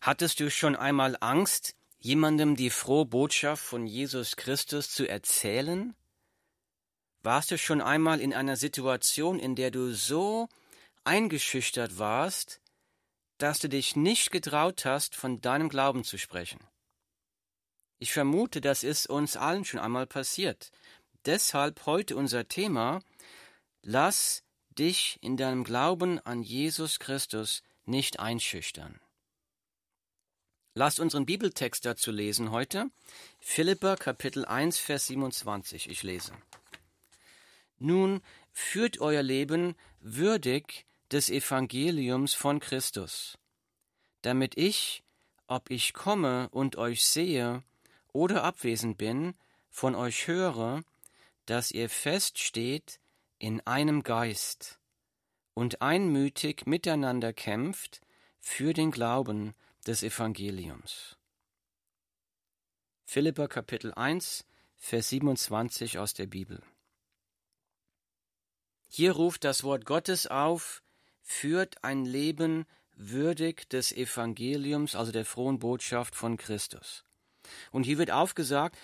Hattest du schon einmal Angst, jemandem die frohe Botschaft von Jesus Christus zu erzählen? Warst du schon einmal in einer Situation, in der du so eingeschüchtert warst, dass du dich nicht getraut hast, von deinem Glauben zu sprechen? Ich vermute, das ist uns allen schon einmal passiert. Deshalb heute unser Thema Lass dich in deinem Glauben an Jesus Christus nicht einschüchtern. Lasst unseren Bibeltext dazu lesen heute. Philipper Kapitel 1, Vers 27. Ich lese. Nun führt euer Leben würdig des Evangeliums von Christus, damit ich, ob ich komme und euch sehe oder abwesend bin, von euch höre, dass ihr feststeht in einem Geist und einmütig miteinander kämpft für den Glauben des Evangeliums. Philipper Kapitel 1, Vers 27 aus der Bibel. Hier ruft das Wort Gottes auf, führt ein Leben würdig des Evangeliums, also der frohen Botschaft von Christus. Und hier wird aufgesagt,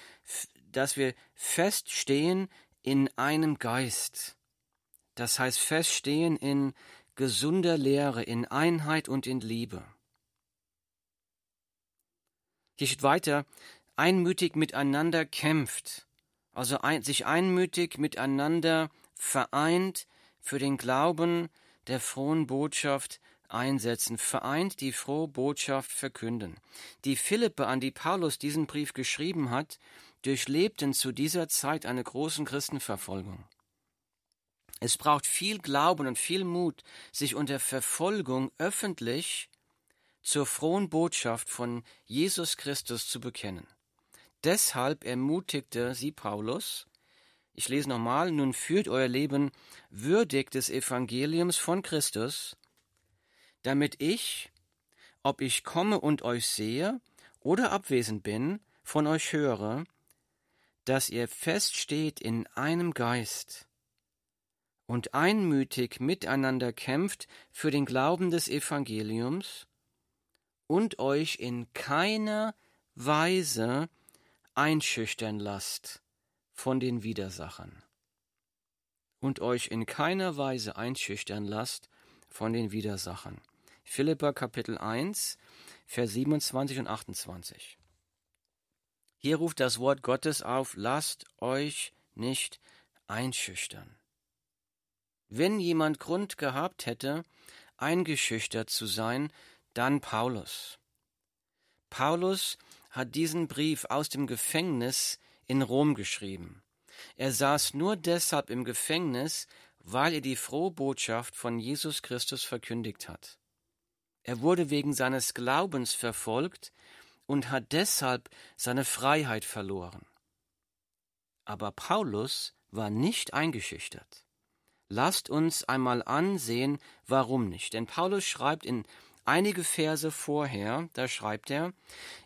dass wir feststehen in einem Geist. Das heißt feststehen in gesunder Lehre, in Einheit und in Liebe. Hier steht weiter, einmütig miteinander kämpft, also ein, sich einmütig miteinander vereint für den Glauben der frohen Botschaft einsetzen, vereint die frohe Botschaft verkünden. Die Philippe, an die Paulus diesen Brief geschrieben hat, durchlebten zu dieser Zeit eine große Christenverfolgung. Es braucht viel Glauben und viel Mut, sich unter Verfolgung öffentlich zur frohen Botschaft von Jesus Christus zu bekennen. Deshalb ermutigte sie Paulus, ich lese nochmal, nun führt euer Leben würdig des Evangeliums von Christus, damit ich, ob ich komme und euch sehe oder abwesend bin, von euch höre, dass ihr feststeht in einem Geist und einmütig miteinander kämpft für den Glauben des Evangeliums und euch in keiner Weise einschüchtern lasst von den Widersachern. Und euch in keiner Weise einschüchtern lasst von den Widersachern. Philippa Kapitel 1, Vers 27 und 28. Hier ruft das Wort Gottes auf, lasst euch nicht einschüchtern. Wenn jemand Grund gehabt hätte, eingeschüchtert zu sein, dann Paulus. Paulus hat diesen Brief aus dem Gefängnis in Rom geschrieben. Er saß nur deshalb im Gefängnis, weil er die frohe Botschaft von Jesus Christus verkündigt hat. Er wurde wegen seines Glaubens verfolgt und hat deshalb seine Freiheit verloren. Aber Paulus war nicht eingeschüchtert. Lasst uns einmal ansehen, warum nicht. Denn Paulus schreibt in einige Verse vorher, da schreibt er,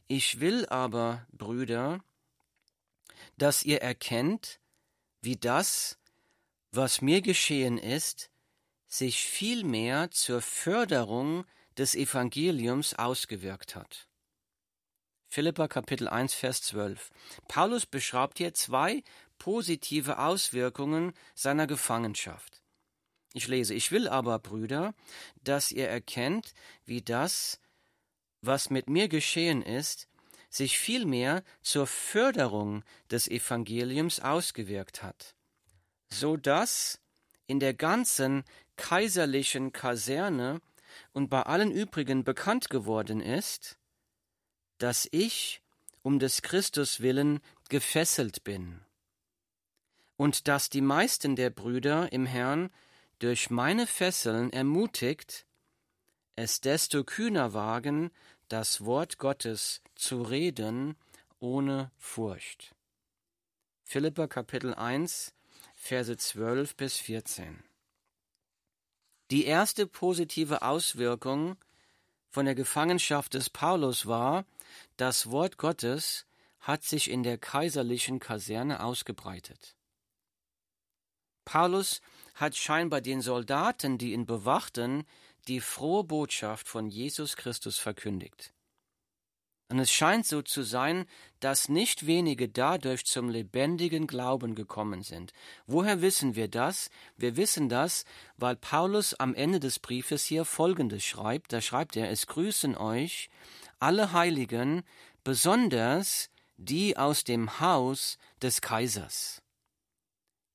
ich will aber, Brüder, dass ihr erkennt, wie das, was mir geschehen ist, sich vielmehr zur Förderung des Evangeliums ausgewirkt hat. Philippa Kapitel 1 Vers 12. Paulus beschreibt hier zwei positive Auswirkungen seiner Gefangenschaft. Ich lese, ich will aber, Brüder, dass ihr erkennt, wie das, was mit mir geschehen ist, sich vielmehr zur Förderung des Evangeliums ausgewirkt hat, so dass in der ganzen kaiserlichen Kaserne und bei allen übrigen bekannt geworden ist, dass ich um des Christus willen gefesselt bin, und dass die meisten der Brüder im Herrn durch meine Fesseln ermutigt, es desto kühner wagen, das Wort Gottes zu reden ohne Furcht. Philippa Kapitel 1, Verse 12 bis 14. Die erste positive Auswirkung von der Gefangenschaft des Paulus war, das Wort Gottes hat sich in der kaiserlichen Kaserne ausgebreitet. Paulus hat scheinbar den Soldaten, die ihn bewachten, die frohe Botschaft von Jesus Christus verkündigt. Und es scheint so zu sein, dass nicht wenige dadurch zum lebendigen Glauben gekommen sind. Woher wissen wir das? Wir wissen das, weil Paulus am Ende des Briefes hier Folgendes schreibt. Da schreibt er, es grüßen euch alle Heiligen, besonders die aus dem Haus des Kaisers.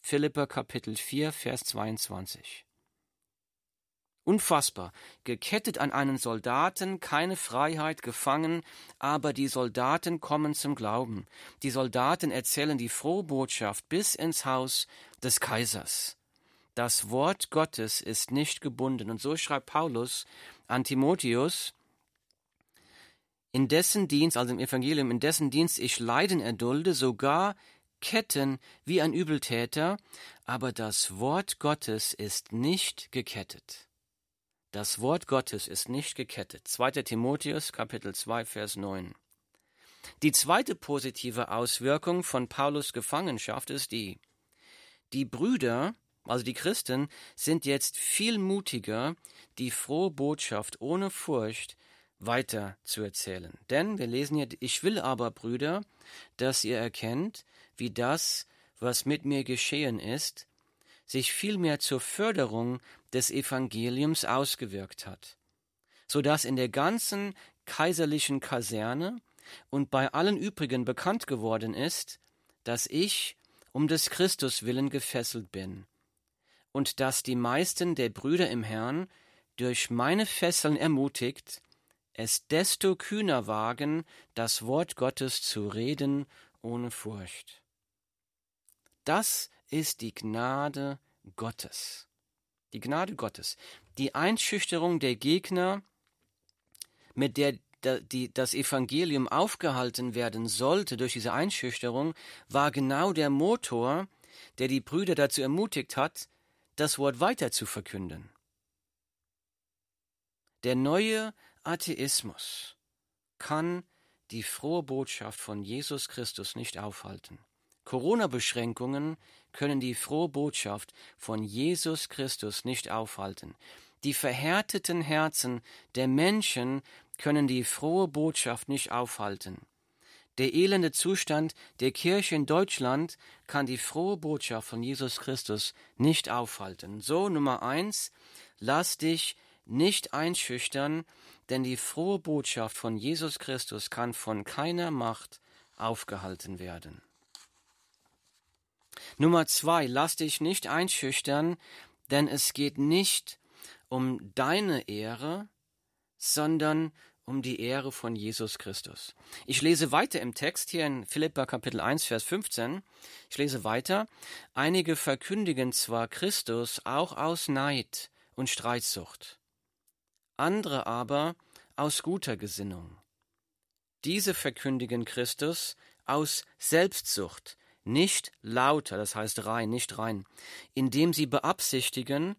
Philipper Kapitel 4, Vers 22. Unfassbar. Gekettet an einen Soldaten, keine Freiheit, gefangen, aber die Soldaten kommen zum Glauben. Die Soldaten erzählen die frohe Botschaft bis ins Haus des Kaisers. Das Wort Gottes ist nicht gebunden. Und so schreibt Paulus an Timotheus, in dessen Dienst, also im Evangelium, in dessen Dienst ich Leiden erdulde, sogar Ketten wie ein Übeltäter, aber das Wort Gottes ist nicht gekettet. Das Wort Gottes ist nicht gekettet. 2. Timotheus Kapitel 2 Vers 9. Die zweite positive Auswirkung von Paulus Gefangenschaft ist die, die Brüder, also die Christen, sind jetzt viel mutiger, die frohe Botschaft ohne Furcht weiter zu erzählen. Denn wir lesen hier, ich will aber, Brüder, dass ihr erkennt, wie das, was mit mir geschehen ist, sich vielmehr zur Förderung des Evangeliums ausgewirkt hat, so dass in der ganzen kaiserlichen Kaserne und bei allen übrigen bekannt geworden ist, dass ich um des Christus willen gefesselt bin, und dass die meisten der Brüder im Herrn durch meine Fesseln ermutigt, es desto kühner wagen, das Wort Gottes zu reden ohne Furcht. Das ist die Gnade Gottes. Die Gnade Gottes. Die Einschüchterung der Gegner, mit der das Evangelium aufgehalten werden sollte durch diese Einschüchterung, war genau der Motor, der die Brüder dazu ermutigt hat, das Wort weiter zu verkünden. Der neue Atheismus kann die frohe Botschaft von Jesus Christus nicht aufhalten. Corona-Beschränkungen können die frohe Botschaft von Jesus Christus nicht aufhalten. Die verhärteten Herzen der Menschen können die frohe Botschaft nicht aufhalten. Der elende Zustand der Kirche in Deutschland kann die frohe Botschaft von Jesus Christus nicht aufhalten. So Nummer eins, lass dich nicht einschüchtern, denn die frohe Botschaft von Jesus Christus kann von keiner Macht aufgehalten werden. Nummer zwei, lass dich nicht einschüchtern, denn es geht nicht um deine Ehre, sondern um die Ehre von Jesus Christus. Ich lese weiter im Text hier in Philippa Kapitel 1, Vers 15. Ich lese weiter. Einige verkündigen zwar Christus auch aus Neid und Streitsucht, andere aber aus guter Gesinnung. Diese verkündigen Christus aus Selbstsucht, nicht lauter, das heißt rein, nicht rein, indem sie beabsichtigen,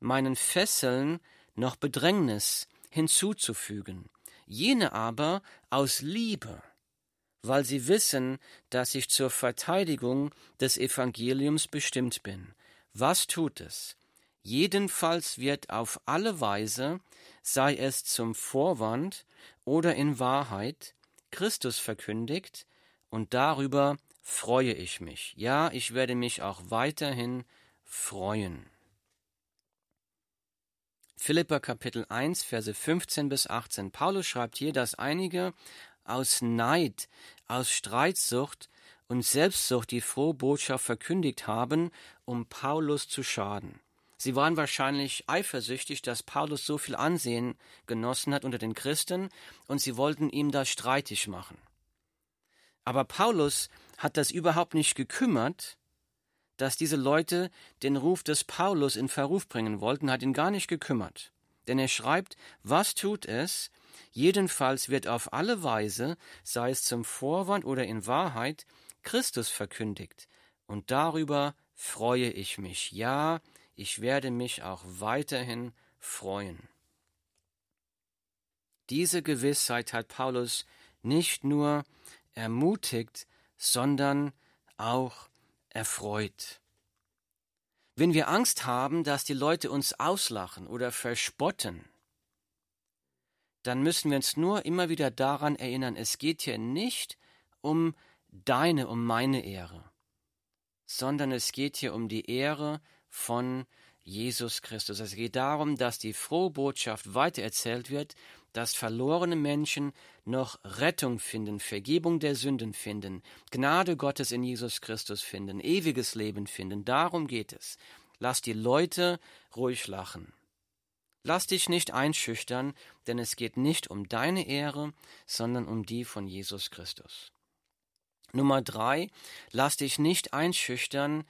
meinen Fesseln noch Bedrängnis hinzuzufügen, jene aber aus Liebe, weil sie wissen, dass ich zur Verteidigung des Evangeliums bestimmt bin. Was tut es? Jedenfalls wird auf alle Weise, sei es zum Vorwand oder in Wahrheit, Christus verkündigt, und darüber freue ich mich. Ja, ich werde mich auch weiterhin freuen. Philippa Kapitel 1, Verse 15 bis 18. Paulus schreibt hier, dass einige aus Neid, aus Streitsucht und Selbstsucht die frohe Botschaft verkündigt haben, um Paulus zu schaden. Sie waren wahrscheinlich eifersüchtig, dass Paulus so viel Ansehen genossen hat unter den Christen, und sie wollten ihm das streitig machen. Aber Paulus hat das überhaupt nicht gekümmert, dass diese Leute den Ruf des Paulus in Verruf bringen wollten, hat ihn gar nicht gekümmert. Denn er schreibt, was tut es? Jedenfalls wird auf alle Weise, sei es zum Vorwand oder in Wahrheit, Christus verkündigt. Und darüber freue ich mich. Ja, ich werde mich auch weiterhin freuen. Diese Gewissheit hat Paulus nicht nur ermutigt, sondern auch erfreut. Wenn wir Angst haben, dass die Leute uns auslachen oder verspotten, dann müssen wir uns nur immer wieder daran erinnern, es geht hier nicht um deine, um meine Ehre, sondern es geht hier um die Ehre von Jesus Christus. Es geht darum, dass die frohe Botschaft weitererzählt wird, dass verlorene Menschen noch Rettung finden, Vergebung der Sünden finden, Gnade Gottes in Jesus Christus finden, ewiges Leben finden. Darum geht es. Lass die Leute ruhig lachen. Lass dich nicht einschüchtern, denn es geht nicht um deine Ehre, sondern um die von Jesus Christus. Nummer drei, lass dich nicht einschüchtern,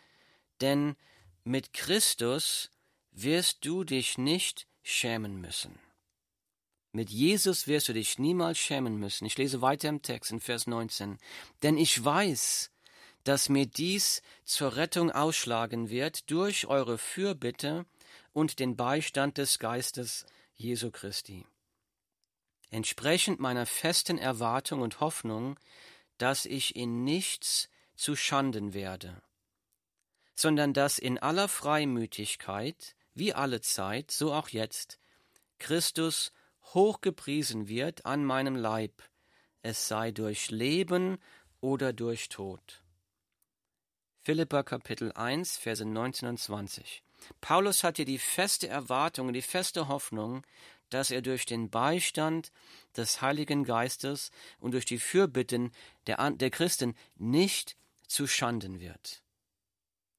denn mit Christus wirst du dich nicht schämen müssen. Mit Jesus wirst du dich niemals schämen müssen. Ich lese weiter im Text in Vers 19. Denn ich weiß, dass mir dies zur Rettung ausschlagen wird durch eure Fürbitte und den Beistand des Geistes Jesu Christi. Entsprechend meiner festen Erwartung und Hoffnung, dass ich in nichts zu Schanden werde, sondern dass in aller Freimütigkeit, wie alle Zeit, so auch jetzt, Christus hochgepriesen wird an meinem Leib, es sei durch Leben oder durch Tod. Philippa Kapitel 1, Verse 19 und 20. Paulus hat hier die feste Erwartung die feste Hoffnung, dass er durch den Beistand des Heiligen Geistes und durch die Fürbitten der, der Christen nicht zu Schanden wird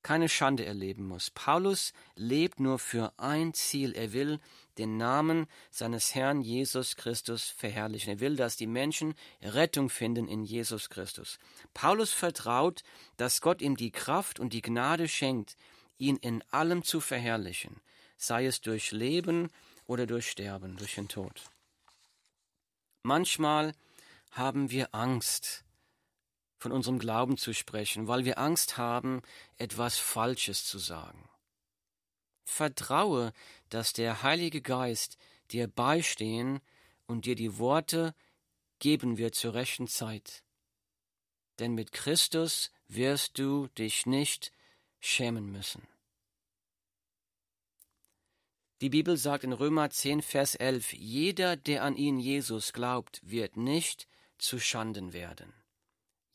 keine Schande erleben muss. Paulus lebt nur für ein Ziel. Er will den Namen seines Herrn Jesus Christus verherrlichen. Er will, dass die Menschen Rettung finden in Jesus Christus. Paulus vertraut, dass Gott ihm die Kraft und die Gnade schenkt, ihn in allem zu verherrlichen, sei es durch Leben oder durch Sterben, durch den Tod. Manchmal haben wir Angst, von unserem Glauben zu sprechen, weil wir Angst haben, etwas Falsches zu sagen. Vertraue, dass der Heilige Geist dir beistehen und dir die Worte geben wird zur rechten Zeit. Denn mit Christus wirst du dich nicht schämen müssen. Die Bibel sagt in Römer 10, Vers 11, jeder, der an ihn Jesus glaubt, wird nicht zu Schanden werden.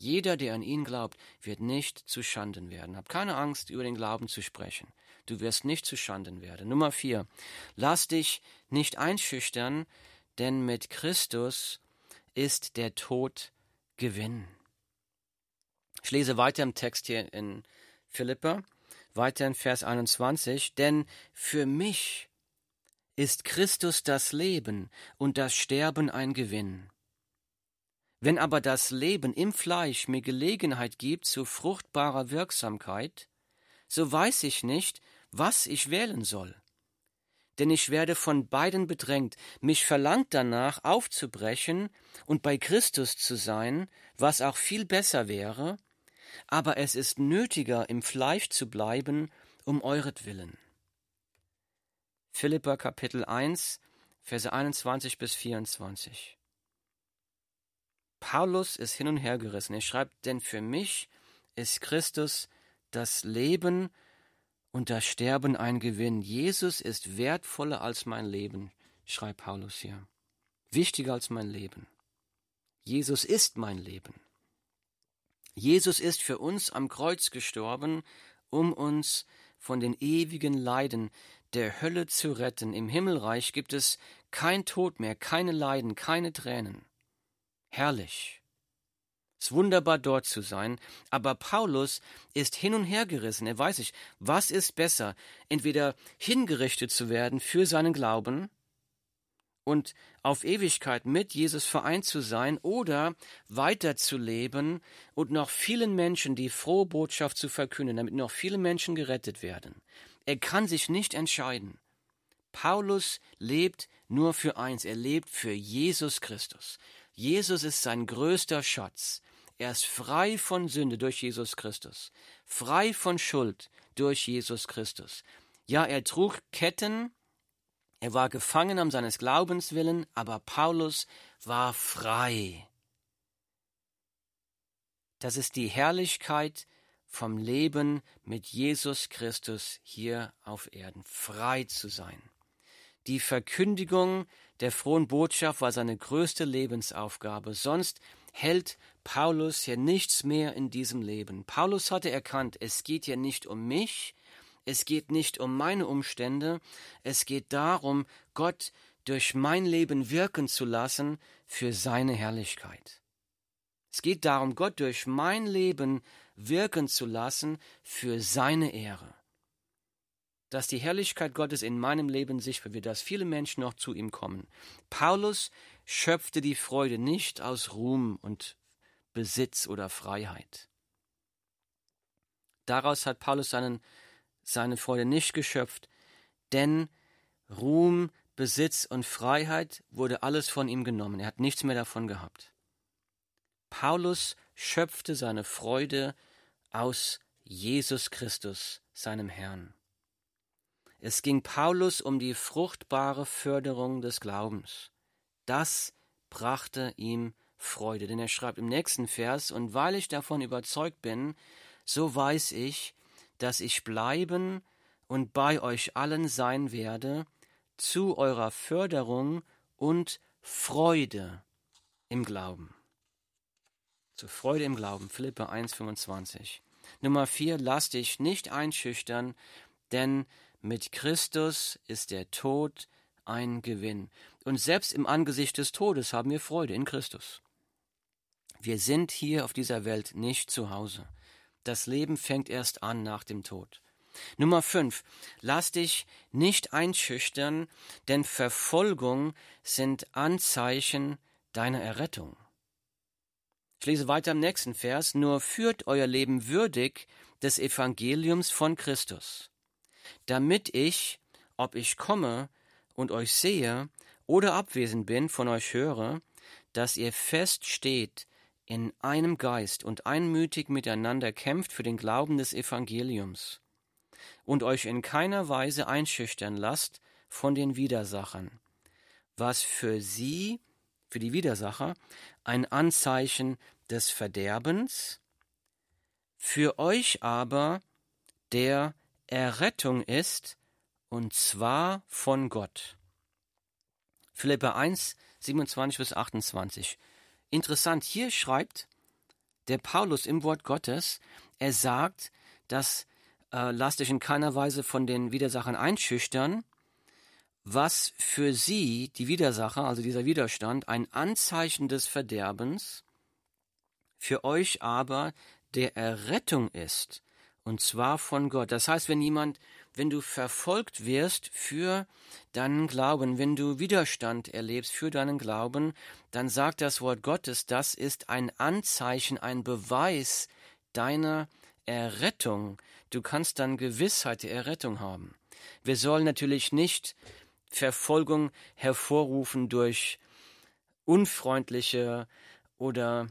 Jeder, der an ihn glaubt, wird nicht zu Schanden werden. Hab keine Angst, über den Glauben zu sprechen. Du wirst nicht zu Schanden werden. Nummer vier. Lass dich nicht einschüchtern, denn mit Christus ist der Tod Gewinn. Ich lese weiter im Text hier in Philippa, weiter in Vers 21. Denn für mich ist Christus das Leben und das Sterben ein Gewinn. Wenn aber das Leben im Fleisch mir Gelegenheit gibt zu fruchtbarer Wirksamkeit, so weiß ich nicht, was ich wählen soll. Denn ich werde von beiden bedrängt, mich verlangt danach aufzubrechen und bei Christus zu sein, was auch viel besser wäre, aber es ist nötiger, im Fleisch zu bleiben, um euretwillen. Philippa Kapitel 1, Verse 21 bis 24. Paulus ist hin und her gerissen. Er schreibt, denn für mich ist Christus das Leben und das Sterben ein Gewinn. Jesus ist wertvoller als mein Leben, schreibt Paulus hier. Wichtiger als mein Leben. Jesus ist mein Leben. Jesus ist für uns am Kreuz gestorben, um uns von den ewigen Leiden der Hölle zu retten. Im Himmelreich gibt es kein Tod mehr, keine Leiden, keine Tränen herrlich. Es ist wunderbar dort zu sein, aber Paulus ist hin und her gerissen. Er weiß nicht, was ist besser, entweder hingerichtet zu werden für seinen Glauben und auf Ewigkeit mit Jesus vereint zu sein oder weiterzuleben und noch vielen Menschen die frohe Botschaft zu verkünden, damit noch viele Menschen gerettet werden. Er kann sich nicht entscheiden. Paulus lebt nur für eins, er lebt für Jesus Christus. Jesus ist sein größter Schatz. Er ist frei von Sünde durch Jesus Christus, frei von Schuld durch Jesus Christus. Ja, er trug Ketten, er war gefangen um seines Glaubens willen, aber Paulus war frei. Das ist die Herrlichkeit vom Leben mit Jesus Christus hier auf Erden, frei zu sein. Die Verkündigung der frohen Botschaft war seine größte Lebensaufgabe. Sonst hält Paulus hier nichts mehr in diesem Leben. Paulus hatte erkannt, es geht hier nicht um mich, es geht nicht um meine Umstände, es geht darum, Gott durch mein Leben wirken zu lassen für seine Herrlichkeit. Es geht darum, Gott durch mein Leben wirken zu lassen für seine Ehre. Dass die Herrlichkeit Gottes in meinem Leben sichtbar wird, dass viele Menschen noch zu ihm kommen. Paulus schöpfte die Freude nicht aus Ruhm und Besitz oder Freiheit. Daraus hat Paulus seinen, seine Freude nicht geschöpft, denn Ruhm, Besitz und Freiheit wurde alles von ihm genommen. Er hat nichts mehr davon gehabt. Paulus schöpfte seine Freude aus Jesus Christus, seinem Herrn. Es ging Paulus um die fruchtbare Förderung des Glaubens. Das brachte ihm Freude, denn er schreibt im nächsten Vers, und weil ich davon überzeugt bin, so weiß ich, dass ich bleiben und bei euch allen sein werde, zu eurer Förderung und Freude im Glauben. Zur Freude im Glauben, Philippe 1,25. Nummer 4, lass dich nicht einschüchtern, denn mit Christus ist der Tod ein Gewinn. Und selbst im Angesicht des Todes haben wir Freude in Christus. Wir sind hier auf dieser Welt nicht zu Hause. Das Leben fängt erst an nach dem Tod. Nummer 5. Lass dich nicht einschüchtern, denn Verfolgung sind Anzeichen deiner Errettung. Ich lese weiter im nächsten Vers. Nur führt euer Leben würdig des Evangeliums von Christus, damit ich, ob ich komme und euch sehe oder abwesend bin, von euch höre, dass ihr fest steht in einem Geist und einmütig miteinander kämpft für den Glauben des Evangeliums und euch in keiner Weise einschüchtern lasst von den Widersachern, was für sie, für die Widersacher, ein Anzeichen des Verderbens, für euch aber der Errettung ist, und zwar von Gott. Philippa 1, 27 bis 28. Interessant, hier schreibt der Paulus im Wort Gottes, er sagt, dass äh, lasst euch in keiner Weise von den Widersachern einschüchtern, was für sie, die Widersacher, also dieser Widerstand, ein Anzeichen des Verderbens, für euch aber der Errettung ist, und zwar von Gott. Das heißt, wenn jemand, wenn du verfolgt wirst für deinen Glauben, wenn du Widerstand erlebst für deinen Glauben, dann sagt das Wort Gottes, das ist ein Anzeichen, ein Beweis deiner Errettung. Du kannst dann Gewissheit der Errettung haben. Wir sollen natürlich nicht Verfolgung hervorrufen durch unfreundliche oder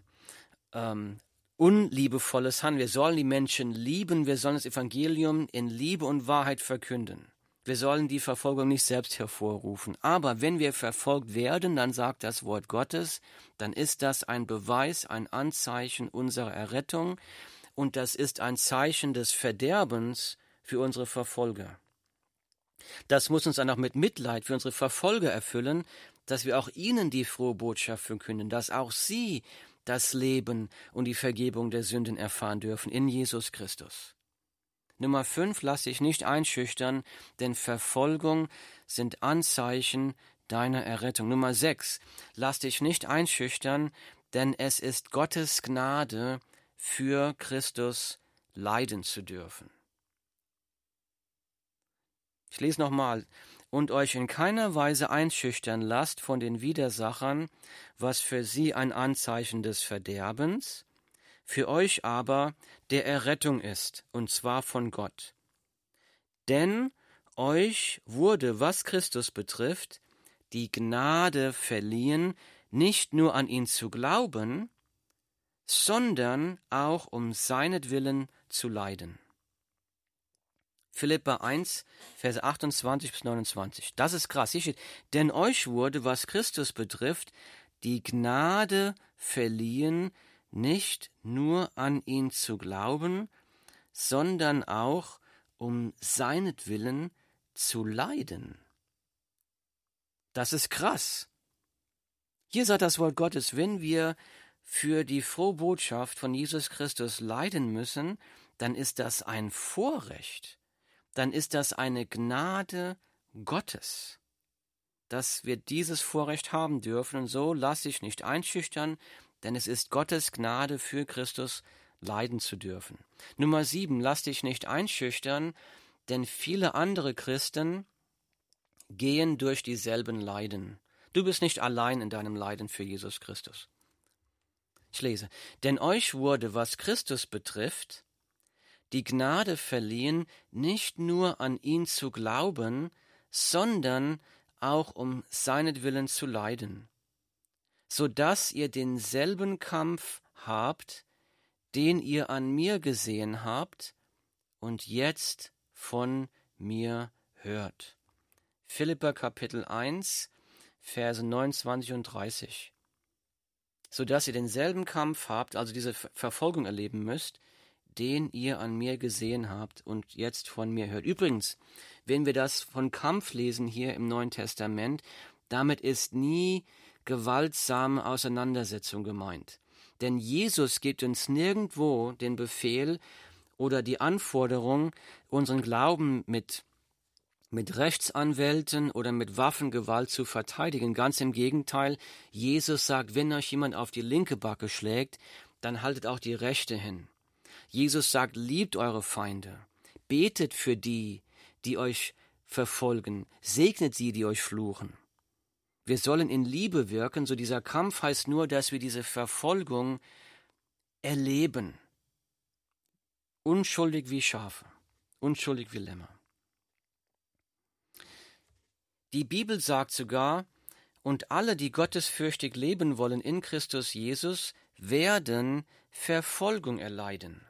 ähm, unliebevolles Handeln. Wir sollen die Menschen lieben, wir sollen das Evangelium in Liebe und Wahrheit verkünden. Wir sollen die Verfolgung nicht selbst hervorrufen. Aber wenn wir verfolgt werden, dann sagt das Wort Gottes, dann ist das ein Beweis, ein Anzeichen unserer Errettung und das ist ein Zeichen des Verderbens für unsere Verfolger. Das muss uns dann auch mit Mitleid für unsere Verfolger erfüllen, dass wir auch ihnen die frohe Botschaft verkünden, dass auch sie das Leben und die Vergebung der Sünden erfahren dürfen in Jesus Christus. Nummer 5, lass dich nicht einschüchtern, denn Verfolgung sind Anzeichen deiner Errettung. Nummer 6, lass dich nicht einschüchtern, denn es ist Gottes Gnade, für Christus leiden zu dürfen. Ich lese nochmal. Und euch in keiner Weise einschüchtern lasst von den Widersachern, was für sie ein Anzeichen des Verderbens, für euch aber der Errettung ist, und zwar von Gott. Denn euch wurde, was Christus betrifft, die Gnade verliehen, nicht nur an ihn zu glauben, sondern auch um seinetwillen zu leiden. Philippa 1, Verse 28 bis 29. Das ist krass. Hier steht, denn euch wurde, was Christus betrifft, die Gnade verliehen, nicht nur an ihn zu glauben, sondern auch um seinetwillen zu leiden. Das ist krass. Hier sagt das Wort Gottes, wenn wir für die frohe Botschaft von Jesus Christus leiden müssen, dann ist das ein Vorrecht, dann ist das eine Gnade Gottes, dass wir dieses Vorrecht haben dürfen. Und so lass dich nicht einschüchtern, denn es ist Gottes Gnade für Christus leiden zu dürfen. Nummer sieben, lass dich nicht einschüchtern, denn viele andere Christen gehen durch dieselben Leiden. Du bist nicht allein in deinem Leiden für Jesus Christus. Ich lese, denn euch wurde, was Christus betrifft, die Gnade verliehen, nicht nur an ihn zu glauben, sondern auch um seinetwillen zu leiden, so dass ihr denselben Kampf habt, den ihr an mir gesehen habt und jetzt von mir hört. Philippa Kapitel 1, Verse 29 und 30. So dass ihr denselben Kampf habt, also diese Verfolgung erleben müsst, den ihr an mir gesehen habt und jetzt von mir hört. Übrigens, wenn wir das von Kampf lesen hier im Neuen Testament, damit ist nie gewaltsame Auseinandersetzung gemeint. Denn Jesus gibt uns nirgendwo den Befehl oder die Anforderung, unseren Glauben mit, mit Rechtsanwälten oder mit Waffengewalt zu verteidigen. Ganz im Gegenteil, Jesus sagt, wenn euch jemand auf die linke Backe schlägt, dann haltet auch die rechte hin. Jesus sagt, liebt eure Feinde, betet für die, die euch verfolgen, segnet sie, die euch fluchen. Wir sollen in Liebe wirken, so dieser Kampf heißt nur, dass wir diese Verfolgung erleben. Unschuldig wie Schafe, unschuldig wie Lämmer. Die Bibel sagt sogar, und alle, die gottesfürchtig leben wollen in Christus Jesus, werden Verfolgung erleiden.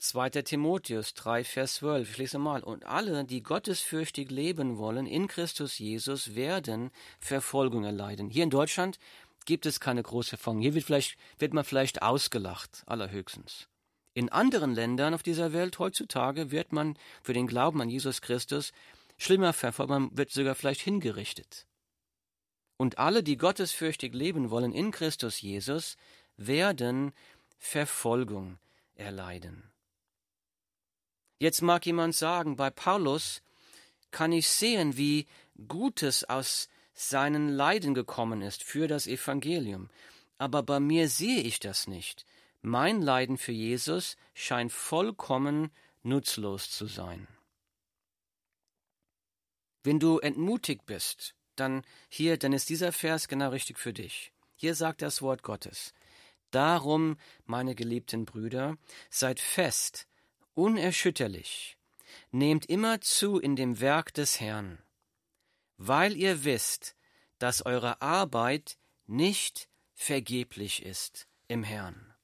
2. Timotheus 3, Vers 12. Ich lese mal. Und alle, die gottesfürchtig leben wollen in Christus Jesus, werden Verfolgung erleiden. Hier in Deutschland gibt es keine große Verfolgung. Hier wird, vielleicht, wird man vielleicht ausgelacht, allerhöchstens. In anderen Ländern auf dieser Welt heutzutage wird man für den Glauben an Jesus Christus schlimmer verfolgt, man wird sogar vielleicht hingerichtet. Und alle, die gottesfürchtig leben wollen in Christus Jesus, werden Verfolgung erleiden. Jetzt mag jemand sagen, bei Paulus kann ich sehen, wie Gutes aus seinen Leiden gekommen ist für das Evangelium. Aber bei mir sehe ich das nicht. Mein Leiden für Jesus scheint vollkommen nutzlos zu sein. Wenn du entmutigt bist, dann hier, dann ist dieser Vers genau richtig für dich. Hier sagt das Wort Gottes. Darum, meine geliebten Brüder, seid fest, unerschütterlich, nehmt immer zu in dem Werk des Herrn, weil ihr wisst, dass eure Arbeit nicht vergeblich ist im Herrn.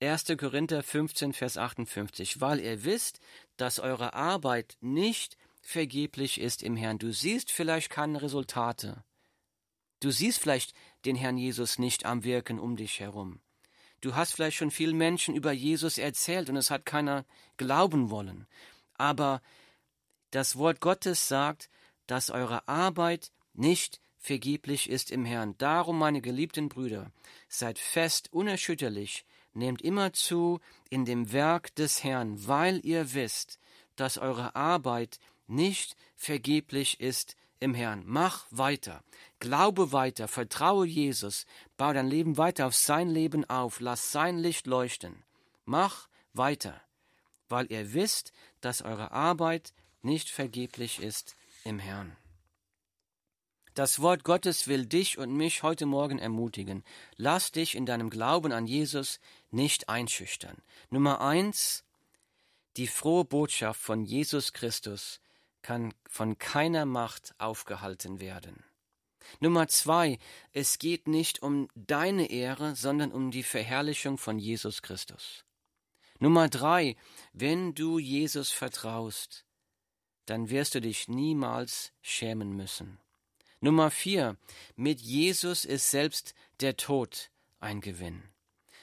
1. Korinther 15, Vers 58, weil ihr wisst, dass eure Arbeit nicht vergeblich ist im Herrn. Du siehst vielleicht keine Resultate. Du siehst vielleicht den Herrn Jesus nicht am Wirken um dich herum. Du hast vielleicht schon vielen Menschen über Jesus erzählt und es hat keiner glauben wollen. Aber das Wort Gottes sagt, dass eure Arbeit nicht vergeblich ist im Herrn. Darum, meine geliebten Brüder, seid fest, unerschütterlich, nehmt immer zu in dem Werk des Herrn, weil ihr wisst, dass eure Arbeit nicht vergeblich ist im Herrn. Mach weiter. Glaube weiter, vertraue Jesus, bau dein Leben weiter auf sein Leben auf, lass sein Licht leuchten. Mach weiter, weil ihr wisst, dass eure Arbeit nicht vergeblich ist im Herrn. Das Wort Gottes will dich und mich heute Morgen ermutigen. Lass dich in deinem Glauben an Jesus nicht einschüchtern. Nummer eins, die frohe Botschaft von Jesus Christus kann von keiner Macht aufgehalten werden. Nummer zwei, es geht nicht um deine Ehre, sondern um die Verherrlichung von Jesus Christus. Nummer drei, wenn du Jesus vertraust, dann wirst du dich niemals schämen müssen. Nummer vier, mit Jesus ist selbst der Tod ein Gewinn.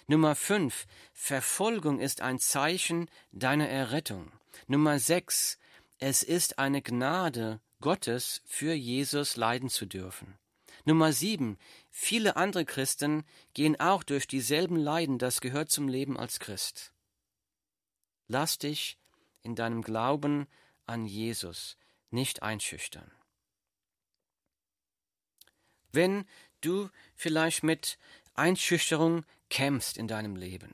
Nummer fünf, Verfolgung ist ein Zeichen deiner Errettung. Nummer sechs, es ist eine Gnade Gottes für Jesus leiden zu dürfen. Nummer sieben. Viele andere Christen gehen auch durch dieselben Leiden. Das gehört zum Leben als Christ. Lass dich in deinem Glauben an Jesus nicht einschüchtern. Wenn du vielleicht mit Einschüchterung kämpfst in deinem Leben,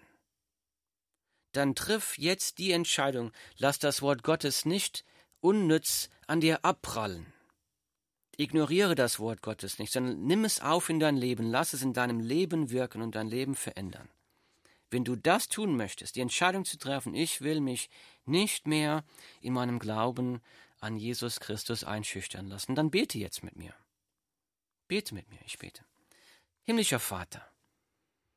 dann triff jetzt die Entscheidung, lass das Wort Gottes nicht unnütz an dir abprallen. Ignoriere das Wort Gottes nicht, sondern nimm es auf in dein Leben, lass es in deinem Leben wirken und dein Leben verändern. Wenn du das tun möchtest, die Entscheidung zu treffen, ich will mich nicht mehr in meinem Glauben an Jesus Christus einschüchtern lassen, dann bete jetzt mit mir. Bete mit mir, ich bete. Himmlischer Vater,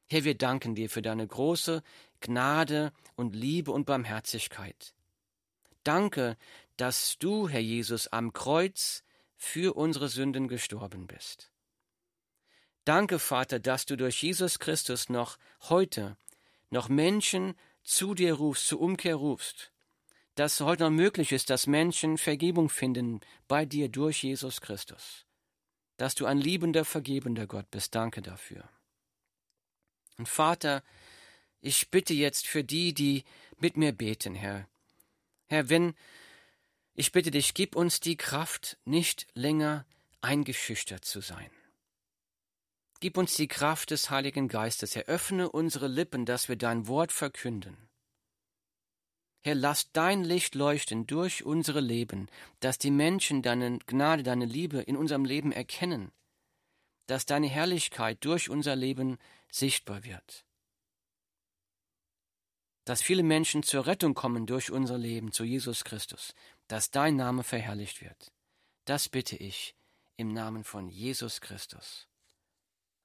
Herr, wir danken dir für deine große Gnade und Liebe und Barmherzigkeit. Danke, dass du, Herr Jesus, am Kreuz für unsere Sünden gestorben bist. Danke, Vater, dass du durch Jesus Christus noch heute noch Menschen zu dir rufst, zur Umkehr rufst, dass heute noch möglich ist, dass Menschen Vergebung finden bei dir durch Jesus Christus, dass du ein liebender, vergebender Gott bist. Danke dafür. Und Vater, ich bitte jetzt für die, die mit mir beten, Herr. Herr, wenn ich bitte dich, gib uns die Kraft, nicht länger eingeschüchtert zu sein. Gib uns die Kraft des Heiligen Geistes, eröffne unsere Lippen, dass wir dein Wort verkünden. Herr, lass dein Licht leuchten durch unsere Leben, dass die Menschen deine Gnade, deine Liebe in unserem Leben erkennen, dass deine Herrlichkeit durch unser Leben sichtbar wird dass viele Menschen zur Rettung kommen durch unser Leben zu Jesus Christus, dass dein Name verherrlicht wird. Das bitte ich im Namen von Jesus Christus.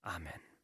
Amen.